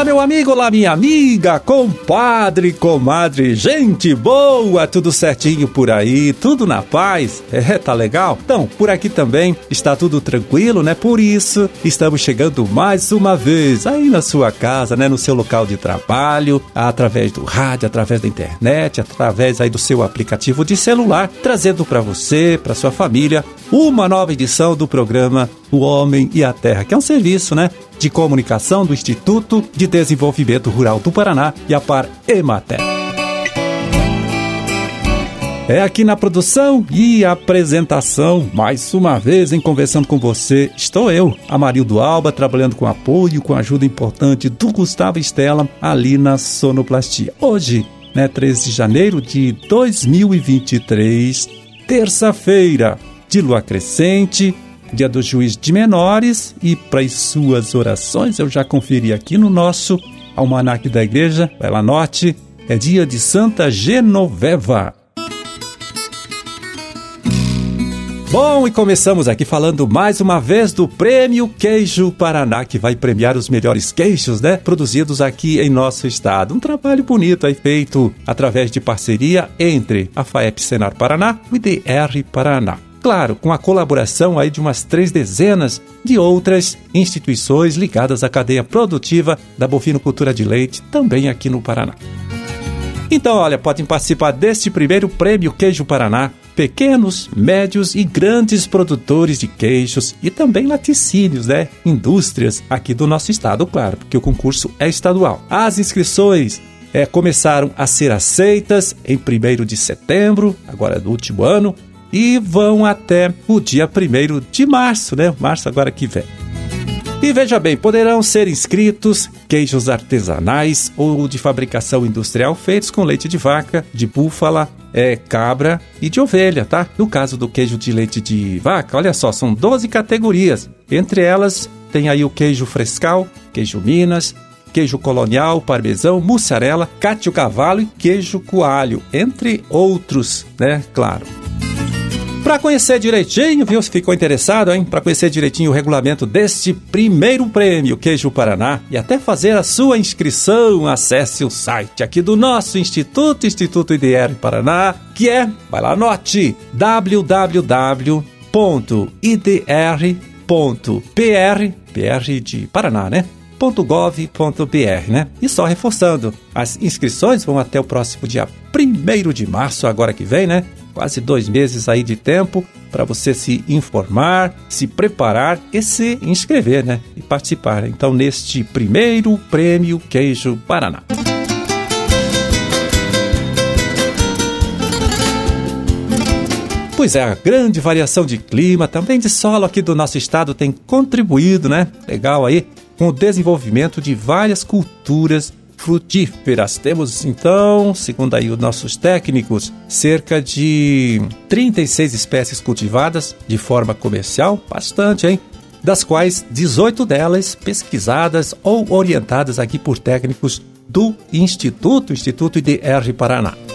Olá, meu amigo, olá, minha amiga, compadre, comadre, gente boa, tudo certinho por aí, tudo na paz? É, tá legal? Então, por aqui também está tudo tranquilo, né? Por isso, estamos chegando mais uma vez aí na sua casa, né? No seu local de trabalho, através do rádio, através da internet, através aí do seu aplicativo de celular, trazendo para você, para sua família, uma nova edição do programa O Homem e a Terra, que é um serviço, né? De Comunicação do Instituto de Desenvolvimento Rural do Paraná e a Par Emater. É aqui na produção e apresentação, mais uma vez em conversando com você, estou eu, Amarildo Alba, trabalhando com apoio, com ajuda importante do Gustavo Estela, ali na Sonoplastia. Hoje, né, 13 de janeiro de 2023, terça-feira, de lua crescente, dia do juiz de menores, e para as suas orações eu já conferi aqui no nosso almanaque da igreja, vai lá note, é dia de Santa Genoveva. Bom, e começamos aqui falando mais uma vez do Prêmio Queijo Paraná, que vai premiar os melhores queijos, né? Produzidos aqui em nosso estado. Um trabalho bonito aí feito através de parceria entre a FAEP Senar Paraná e o IDR Paraná. Claro, com a colaboração aí de umas três dezenas de outras instituições ligadas à cadeia produtiva da bovinocultura de leite, também aqui no Paraná. Então, olha, podem participar deste primeiro prêmio Queijo Paraná pequenos, médios e grandes produtores de queijos e também laticínios, né? Indústrias aqui do nosso estado, claro, porque o concurso é estadual. As inscrições é, começaram a ser aceitas em 1 de setembro, agora do último ano, e vão até o dia 1 de março, né? Março agora que vem. E veja bem, poderão ser inscritos queijos artesanais ou de fabricação industrial feitos com leite de vaca, de búfala, é, cabra e de ovelha, tá? No caso do queijo de leite de vaca, olha só, são 12 categorias. Entre elas tem aí o queijo frescal, queijo Minas, queijo colonial, parmesão, mussarela, cátio cavalo e queijo coalho, entre outros, né? Claro. Para conhecer direitinho, viu? Se ficou interessado, hein? Para conhecer direitinho o regulamento deste primeiro prêmio Queijo Paraná e até fazer a sua inscrição, acesse o site aqui do nosso Instituto, Instituto IDR Paraná, que é, vai lá, anote, www.idr.pr, PR de Paraná, né? .gov.br, né? E só reforçando, as inscrições vão até o próximo dia 1 de março, agora que vem, né? Quase dois meses aí de tempo para você se informar, se preparar e se inscrever, né? E participar. Então, neste primeiro prêmio Queijo Paraná. Pois é, a grande variação de clima, também de solo aqui do nosso estado tem contribuído, né? Legal aí, com o desenvolvimento de várias culturas frutíferas. Temos então, segundo aí os nossos técnicos, cerca de 36 espécies cultivadas de forma comercial, bastante, hein? Das quais 18 delas pesquisadas ou orientadas aqui por técnicos do Instituto, Instituto IDR Paraná.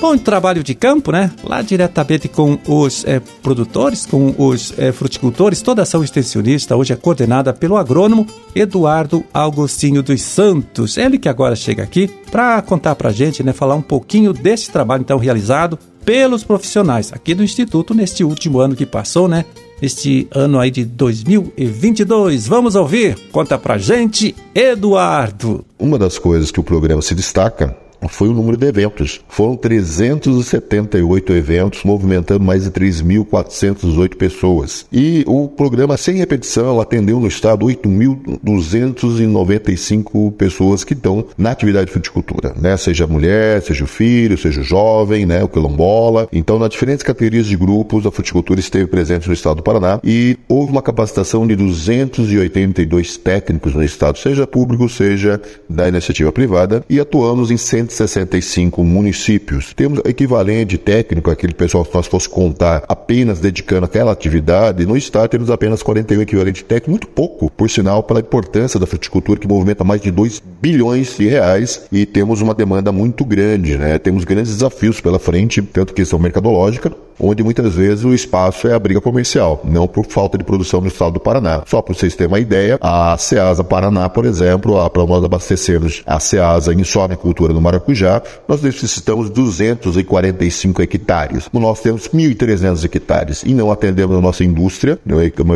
Bom trabalho de campo, né? Lá diretamente com os é, produtores, com os é, fruticultores, toda ação extensionista hoje é coordenada pelo agrônomo Eduardo Augustinho dos Santos. Ele que agora chega aqui para contar para a gente, né? Falar um pouquinho desse trabalho então realizado pelos profissionais aqui do Instituto neste último ano que passou, né? Este ano aí de 2022. Vamos ouvir? Conta pra gente, Eduardo. Uma das coisas que o programa se destaca foi o número de eventos. Foram 378 eventos, movimentando mais de 3.408 pessoas. E o programa sem repetição atendeu no estado 8.295 pessoas que estão na atividade de fruticultura, né? Seja mulher, seja filho, seja jovem, né? O quilombola. Então, nas diferentes categorias de grupos, a fruticultura esteve presente no estado do Paraná e houve uma capacitação de 282 técnicos no estado, seja público, seja da iniciativa privada, e atuamos em 100 165 municípios. Temos equivalente técnico, aquele pessoal que nós fosse contar apenas dedicando aquela atividade, no estado temos apenas 41 equivalente técnico, muito pouco, por sinal, pela importância da fruticultura que movimenta mais de 2 bilhões de reais e temos uma demanda muito grande, né? Temos grandes desafios pela frente, tanto questão mercadológica onde muitas vezes o espaço é a briga comercial, não por falta de produção no estado do Paraná. Só para vocês terem uma ideia, a Ceasa Paraná, por exemplo, para nós abastecermos a Ceasa em cultura no Maracujá, nós necessitamos 245 hectares. Nós temos 1.300 hectares e não atendemos a nossa indústria,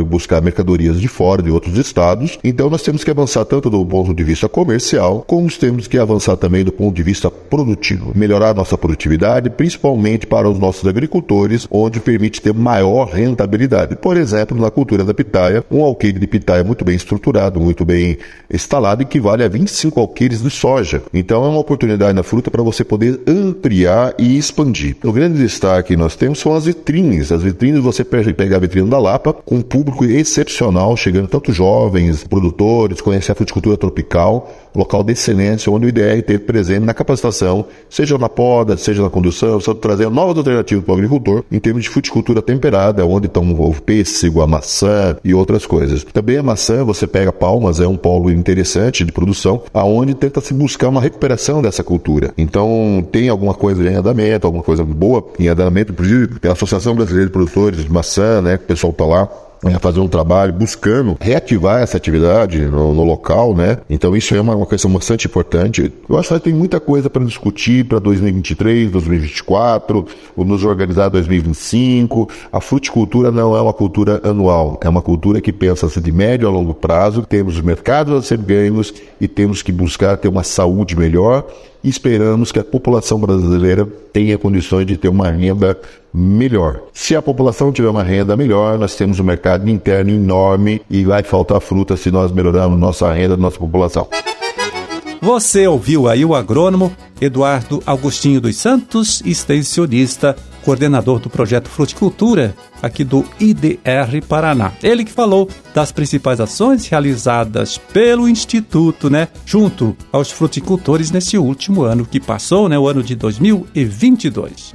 buscar mercadorias de fora, de outros estados. Então nós temos que avançar tanto do ponto de vista comercial, como temos que avançar também do ponto de vista produtivo. Melhorar nossa produtividade, principalmente para os nossos agricultores, onde permite ter maior rentabilidade. Por exemplo, na cultura da pitaia, um alqueire de pitaia muito bem estruturado, muito bem instalado, equivale a 25 alqueires de soja. Então é uma oportunidade na fruta para você poder ampliar e expandir. O grande destaque que nós temos são as vitrines. As vitrines, você pega a vitrine da Lapa com um público excepcional, chegando tanto jovens, produtores, conhecer a fruticultura tropical, local de excelência, onde o IDR teve presente na capacitação, seja na poda, seja na condução, seja trazendo novas alternativas para o agricultor, em termos de fruticultura temperada, onde estão o pêssego, a maçã e outras coisas. Também a maçã, você pega Palmas, é um polo interessante de produção, aonde tenta se buscar uma recuperação dessa cultura. Então, tem alguma coisa em andamento, alguma coisa boa em andamento, inclusive a Associação Brasileira de Produtores de Maçã, né, que o pessoal está lá é, fazer um trabalho buscando reativar essa atividade no, no local, né? Então isso é uma, uma, questão bastante importante. Eu acho que tem muita coisa para discutir para 2023, 2024, nos organizar 2025. A fruticultura não é uma cultura anual, é uma cultura que pensa -se de médio a longo prazo. Temos mercados a ser ganhos e temos que buscar ter uma saúde melhor esperamos que a população brasileira tenha condições de ter uma renda melhor. Se a população tiver uma renda melhor, nós temos um mercado interno enorme e vai faltar fruta se nós melhorarmos nossa renda, nossa população. Você ouviu aí o agrônomo Eduardo Augustinho dos Santos, extensionista, coordenador do projeto Fruticultura aqui do IDR Paraná. Ele que falou das principais ações realizadas pelo Instituto, né, junto aos fruticultores nesse último ano que passou, né, o ano de 2022.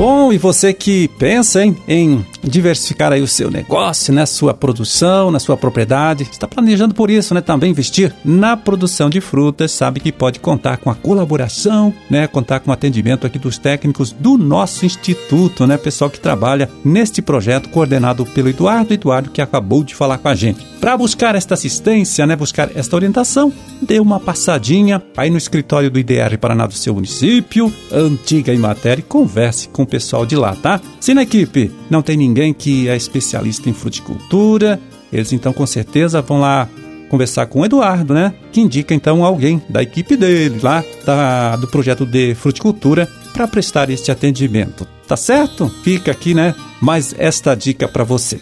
Bom, e você que pensa hein, em diversificar aí o seu negócio, né, sua produção, na sua propriedade, está planejando por isso, né, também investir na produção de frutas, sabe que pode contar com a colaboração, né, contar com o atendimento aqui dos técnicos do nosso instituto, né, pessoal que trabalha neste projeto coordenado pelo Eduardo Eduardo que acabou de falar com a gente. Para buscar esta assistência, né, buscar esta orientação, dê uma passadinha aí no escritório do IDR Paraná do seu município, antiga em matéria, e converse com o pessoal de lá, tá? Se na equipe não tem ninguém que é especialista em fruticultura, eles então com certeza vão lá conversar com o Eduardo, né? Que indica então alguém da equipe dele lá, da, do projeto de fruticultura, para prestar este atendimento. Tá certo? Fica aqui, né? Mais esta dica para você.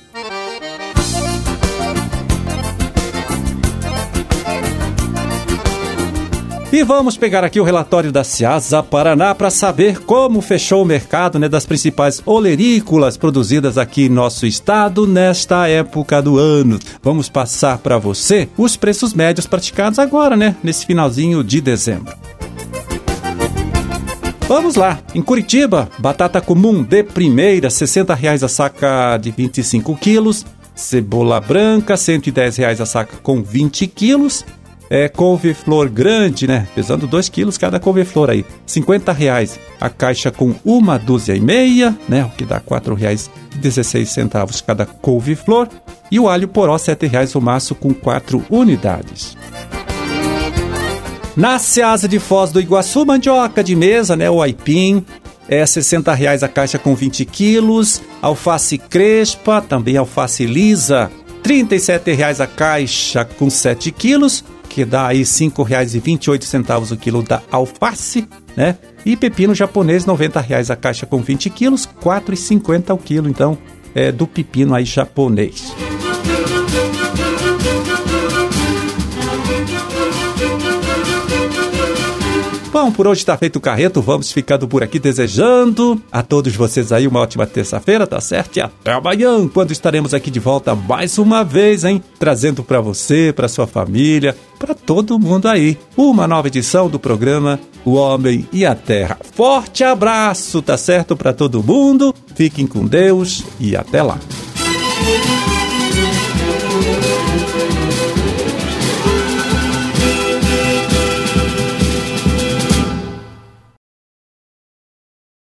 E vamos pegar aqui o relatório da Ciasa Paraná para saber como fechou o mercado né, das principais olerícolas produzidas aqui em nosso estado nesta época do ano. Vamos passar para você os preços médios praticados agora, né, nesse finalzinho de dezembro. Vamos lá. Em Curitiba, batata comum de primeira, 60 reais a saca de 25 quilos. Cebola branca, 110 reais a saca com 20 quilos é, couve-flor grande, né? Pesando 2 quilos cada couve-flor aí. 50 reais a caixa com uma dúzia e meia, né? O que dá 4 reais e 16 centavos cada couve-flor. E o alho poró, 7 reais o maço com 4 unidades. Na Seasa de Foz do Iguaçu, mandioca de mesa, né? O aipim, é 60 reais a caixa com 20 quilos. Alface crespa, também alface lisa, 37 reais a caixa com 7 quilos que dá aí R$ 5,28 o quilo da alface, né? E pepino japonês, 90 reais a caixa com 20 quilos, R$ 4,50 o quilo, então, é do pepino aí japonês. Bom, por hoje está feito o carreto, vamos ficando por aqui desejando a todos vocês aí uma ótima terça-feira, tá certo? E até amanhã, quando estaremos aqui de volta mais uma vez, hein? Trazendo para você, para sua família, para todo mundo aí, uma nova edição do programa O Homem e a Terra. Forte abraço, tá certo? Para todo mundo, fiquem com Deus e até lá.